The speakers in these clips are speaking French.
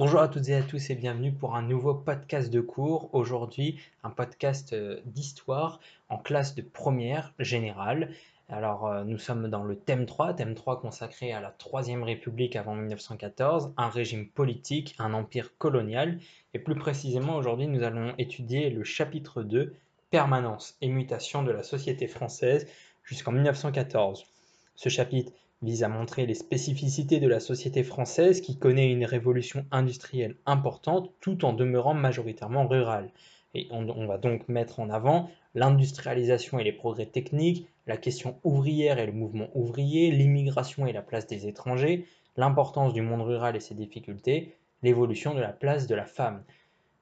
Bonjour à toutes et à tous et bienvenue pour un nouveau podcast de cours. Aujourd'hui, un podcast euh, d'histoire en classe de première générale. Alors, euh, nous sommes dans le thème 3, thème 3 consacré à la Troisième République avant 1914, un régime politique, un empire colonial. Et plus précisément, aujourd'hui, nous allons étudier le chapitre 2, permanence et mutation de la société française jusqu'en 1914. Ce chapitre vise à montrer les spécificités de la société française qui connaît une révolution industrielle importante tout en demeurant majoritairement rurale. Et on, va donc mettre en avant l'industrialisation et les progrès techniques, la question ouvrière et le mouvement ouvrier, l'immigration et la place des étrangers, l'importance du monde rural et ses difficultés, l'évolution de la place de la femme.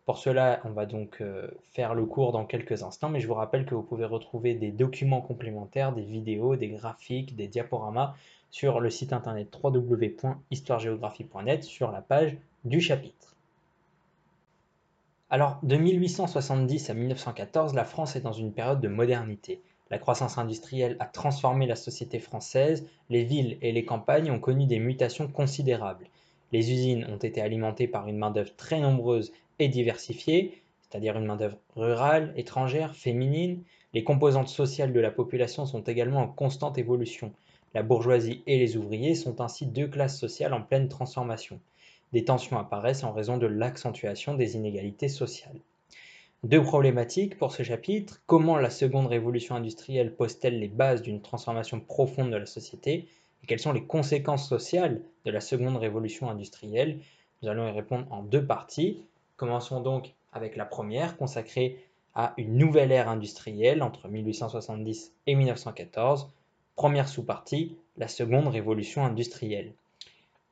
Pour cela, on va donc euh, faire le cours dans quelques instants, mais je vous rappelle que vous pouvez retrouver des documents complémentaires, des vidéos, des graphiques, des diaporamas sur le site internet www.histoiregéographie.net sur la page du chapitre. Alors, de 1870 à 1914, la France est dans une période de modernité. La croissance industrielle a transformé la société française, les villes et les campagnes ont connu des mutations considérables. Les usines ont été alimentées par une main-d'œuvre très nombreuse et diversifiée, c'est-à-dire une main-d'œuvre rurale, étrangère, féminine. Les composantes sociales de la population sont également en constante évolution. La bourgeoisie et les ouvriers sont ainsi deux classes sociales en pleine transformation. Des tensions apparaissent en raison de l'accentuation des inégalités sociales. Deux problématiques pour ce chapitre. Comment la seconde révolution industrielle pose-t-elle les bases d'une transformation profonde de la société et quelles sont les conséquences sociales de la seconde révolution industrielle? Nous allons y répondre en deux parties. Commençons donc avec la première, consacrée à une nouvelle ère industrielle entre 1870 et 1914, Première sous-partie, la seconde révolution industrielle.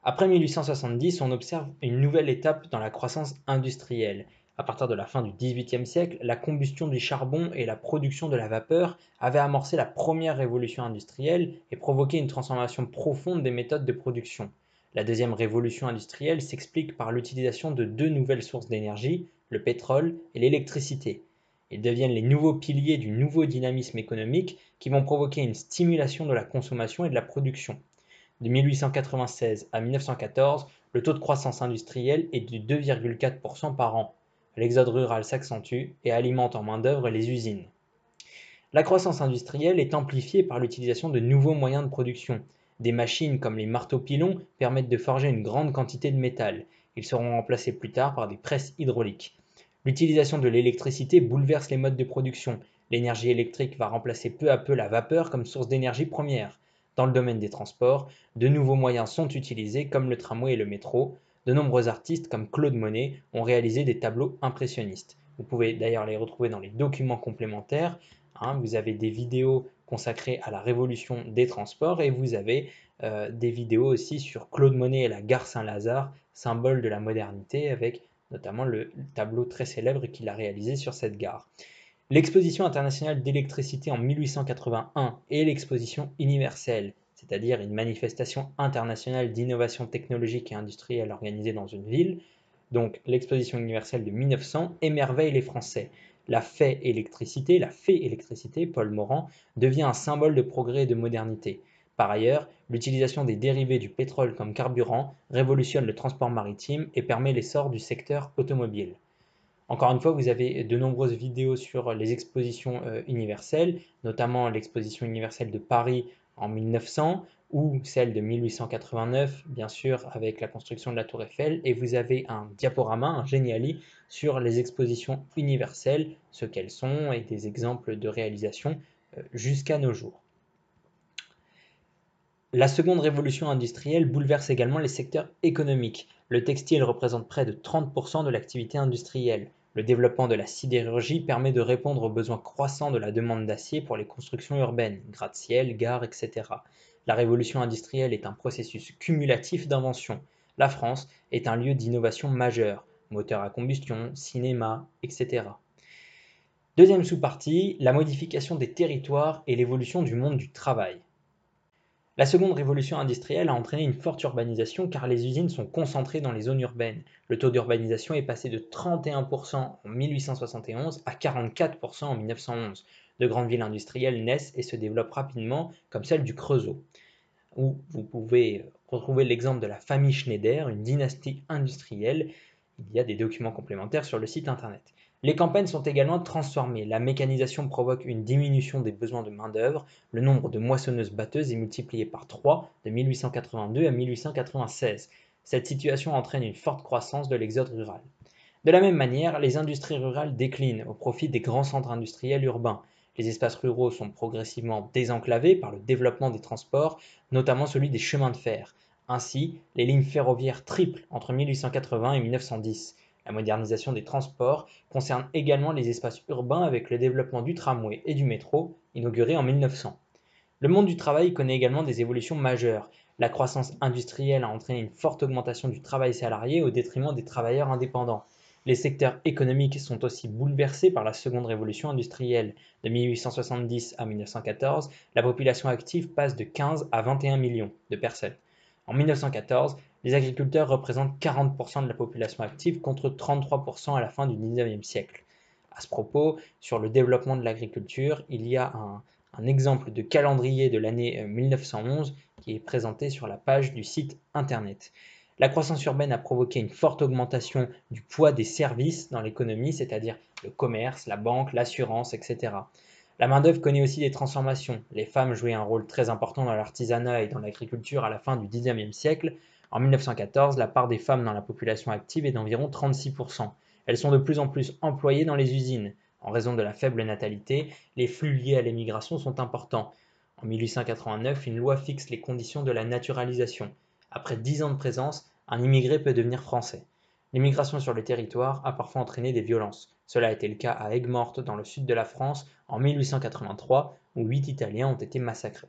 Après 1870, on observe une nouvelle étape dans la croissance industrielle. À partir de la fin du XVIIIe siècle, la combustion du charbon et la production de la vapeur avaient amorcé la première révolution industrielle et provoqué une transformation profonde des méthodes de production. La deuxième révolution industrielle s'explique par l'utilisation de deux nouvelles sources d'énergie, le pétrole et l'électricité. Ils deviennent les nouveaux piliers du nouveau dynamisme économique qui vont provoquer une stimulation de la consommation et de la production. De 1896 à 1914, le taux de croissance industrielle est de 2,4% par an. L'exode rural s'accentue et alimente en main-d'œuvre les usines. La croissance industrielle est amplifiée par l'utilisation de nouveaux moyens de production. Des machines comme les marteaux-pilons permettent de forger une grande quantité de métal. Ils seront remplacés plus tard par des presses hydrauliques. L'utilisation de l'électricité bouleverse les modes de production. L'énergie électrique va remplacer peu à peu la vapeur comme source d'énergie première. Dans le domaine des transports, de nouveaux moyens sont utilisés comme le tramway et le métro. De nombreux artistes comme Claude Monet ont réalisé des tableaux impressionnistes. Vous pouvez d'ailleurs les retrouver dans les documents complémentaires. Hein. vous avez des vidéos consacrées à la révolution des transports et vous avez euh, des vidéos aussi sur Claude Monet et la gare Saint-Lazare, symbole de la modernité avec notamment le tableau très célèbre qu'il a réalisé sur cette gare. L'exposition internationale d'électricité en 1881 et l'exposition universelle, c'est-à-dire une manifestation internationale d'innovation technologique et industrielle organisée dans une ville, donc l'exposition universelle de 1900 émerveille les Français. La fée électricité, la fée électricité, Paul Morand, devient un symbole de progrès et de modernité. Par ailleurs, l'utilisation des dérivés du pétrole comme carburant révolutionne le transport maritime et permet l'essor du secteur automobile. Encore une fois, vous avez de nombreuses vidéos sur les expositions euh, universelles, notamment l'exposition universelle de Paris en 1900 ou celle de 1889, bien sûr, avec la construction de la Tour Eiffel. Et vous avez un diaporama, un géniali, sur les expositions universelles, ce qu'elles sont et des exemples de réalisation euh, jusqu'à nos jours. La seconde révolution industrielle bouleverse également les secteurs économiques. Le textile représente près de 30% de l'activité industrielle. Le développement de la sidérurgie permet de répondre aux besoins croissants de la demande d'acier pour les constructions urbaines, gratte-ciel, gares, etc. La révolution industrielle est un processus cumulatif d'invention. La France est un lieu d'innovation majeur, moteur à combustion, cinéma, etc. Deuxième sous-partie, la modification des territoires et l'évolution du monde du travail. La seconde révolution industrielle a entraîné une forte urbanisation car les usines sont concentrées dans les zones urbaines. Le taux d'urbanisation est passé de 31% en 1871 à 44% en 1911. De grandes villes industrielles naissent et se développent rapidement comme celle du Creusot, où vous pouvez Retrouvez l'exemple de la famille Schneider, une dynastie industrielle. Il y a des documents complémentaires sur le site internet. Les campagnes sont également transformées. La mécanisation provoque une diminution des besoins de main-d'œuvre. Le nombre de moissonneuses-batteuses est multiplié par 3 de 1882 à 1896. Cette situation entraîne une forte croissance de l'exode rural. De la même manière, les industries rurales déclinent au profit des grands centres industriels urbains. Les espaces ruraux sont progressivement désenclavés par le développement des transports, notamment celui des chemins de fer. Ainsi, les lignes ferroviaires triplent entre 1880 et 1910. La modernisation des transports concerne également les espaces urbains avec le développement du tramway et du métro, inauguré en 1900. Le monde du travail connaît également des évolutions majeures. La croissance industrielle a entraîné une forte augmentation du travail salarié au détriment des travailleurs indépendants. Les secteurs économiques sont aussi bouleversés par la seconde révolution industrielle. De 1870 à 1914, la population active passe de 15 à 21 millions de personnes. En 1914, les agriculteurs représentent 40% de la population active contre 33% à la fin du 19e siècle. À ce propos, sur le développement de l'agriculture, il y a un, exemple de calendrier de l'année 1911 euh, qui est présenté sur la page du site internet. La croissance urbaine a provoqué une forte augmentation du poids des services dans l'économie, c'est-à-dire le commerce, la banque, l'assurance, etc. La main-d'œuvre connaît aussi des transformations. Les femmes jouaient un rôle très important dans l'artisanat et dans l'agriculture à la fin du 19e siècle, en 1914, la part des femmes dans la population active est d'environ 36%. Elles sont de plus en plus employées dans les usines. En raison de la faible natalité, les flux liés à l'émigration sont importants. En 1889, une loi fixe les conditions de la naturalisation. Après 10 ans de présence, un immigré peut devenir français. L'immigration sur le territoire a parfois entraîné des violences. Cela a été le cas à Aigues-Mortes dans le sud de la France en 1883 où 8 Italiens ont été massacrés.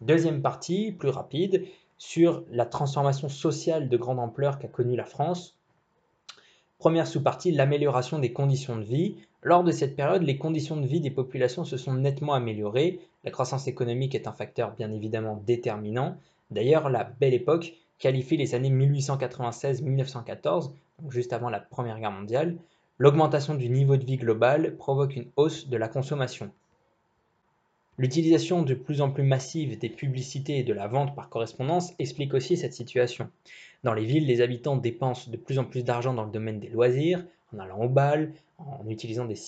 Deuxième partie, plus rapide, sur la transformation sociale de grande ampleur qu'a connue la France. Première sous-partie, l'amélioration des conditions de vie. Lors de cette période, les conditions de vie des populations se sont nettement améliorées. La croissance économique est un facteur bien évidemment déterminant. D'ailleurs, la Belle Époque qualifie les années 1896-1914, juste avant la Première Guerre mondiale. L'augmentation du niveau de vie global provoque une hausse de la consommation. L'utilisation de plus en plus massive des publicités et de la vente par correspondance explique aussi cette situation. Dans les villes, les habitants dépensent de plus en plus d'argent dans le domaine des loisirs, en allant au bal, en utilisant des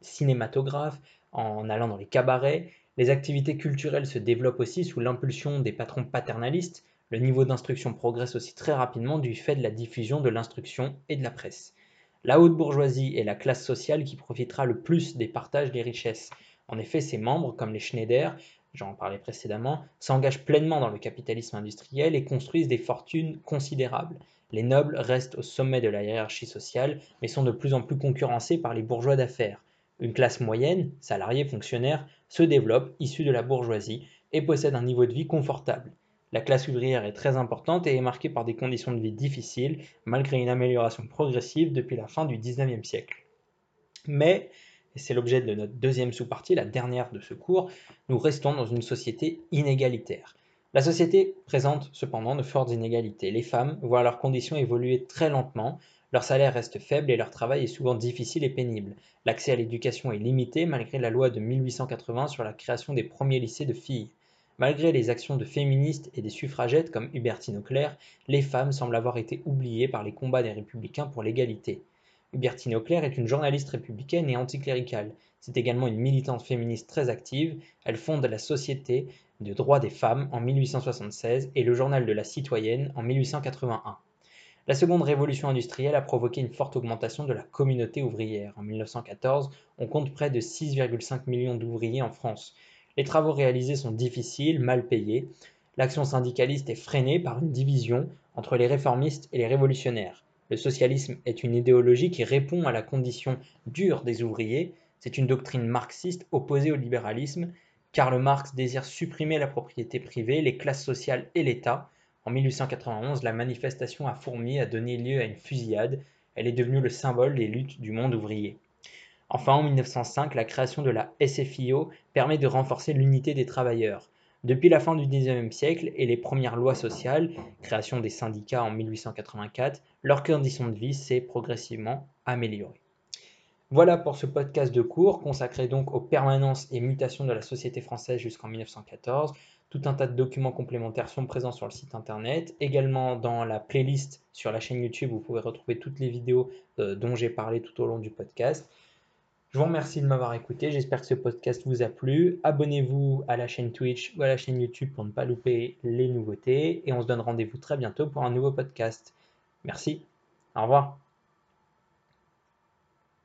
cinématographes, en allant dans les cabarets. Les activités culturelles se développent aussi sous l'impulsion des patrons paternalistes. Le niveau d'instruction progresse aussi très rapidement du fait de la diffusion de l'instruction et de la presse. La haute bourgeoisie est la classe sociale qui profitera le plus des partages des richesses. En effet, ses membres, comme les Schneider, j'en parlais précédemment, s'engagent pleinement dans le capitalisme industriel et construisent des fortunes considérables. Les nobles restent au sommet de la hiérarchie sociale, mais sont de plus en plus concurrencés par les bourgeois d'affaires. Une classe moyenne, salariés, fonctionnaires, se développe, issue de la bourgeoisie, et possède un niveau de vie confortable. La classe ouvrière est très importante et est marquée par des conditions de vie difficiles, malgré une amélioration progressive depuis la fin du XIXe siècle. Mais et c'est l'objet de notre deuxième sous-partie, la dernière de ce cours, nous restons dans une société inégalitaire. La société présente cependant de fortes inégalités. Les femmes voient leurs conditions évoluer très lentement, leur salaire reste faible et leur travail est souvent difficile et pénible. L'accès à l'éducation est limité malgré la loi de 1880 sur la création des premiers lycées de filles. Malgré les actions de féministes et des suffragettes comme Hubertine Auclair, les femmes semblent avoir été oubliées par les combats des républicains pour l'égalité. Hubertine Auclair est une journaliste républicaine et anticléricale. C'est également une militante féministe très active. Elle fonde la Société de droits des femmes en 1876 et le Journal de la citoyenne en 1881. La seconde révolution industrielle a provoqué une forte augmentation de la communauté ouvrière. En 1914, on compte près de 6,5 millions d'ouvriers en France. Les travaux réalisés sont difficiles, mal payés. L'action syndicaliste est freinée par une division entre les réformistes et les révolutionnaires. Le socialisme est une idéologie qui répond à la condition dure des ouvriers. C'est une doctrine marxiste opposée au libéralisme. Karl Marx désire supprimer la propriété privée, les classes sociales et l'État. En 1891, la manifestation à Fourmi a donné lieu à une fusillade. Elle est devenue le symbole des luttes du monde ouvrier. Enfin, en 1905, la création de la SFIO permet de renforcer l'unité des travailleurs. Depuis la fin du XIXe siècle et les premières lois sociales, création des syndicats en 1884, leur condition de vie s'est progressivement améliorée. Voilà pour ce podcast de cours consacré donc aux permanences et mutations de la société française jusqu'en 1914. Tout un tas de documents complémentaires sont présents sur le site internet. Également dans la playlist sur la chaîne YouTube, vous pouvez retrouver toutes les vidéos euh, dont j'ai parlé tout au long du podcast. Je vous remercie de m'avoir écouté. J'espère que ce podcast vous a plu. Abonnez-vous à la chaîne Twitch ou à la chaîne YouTube pour ne pas louper les nouveautés. Et on se donne rendez-vous très bientôt pour un nouveau podcast. Merci. Au revoir.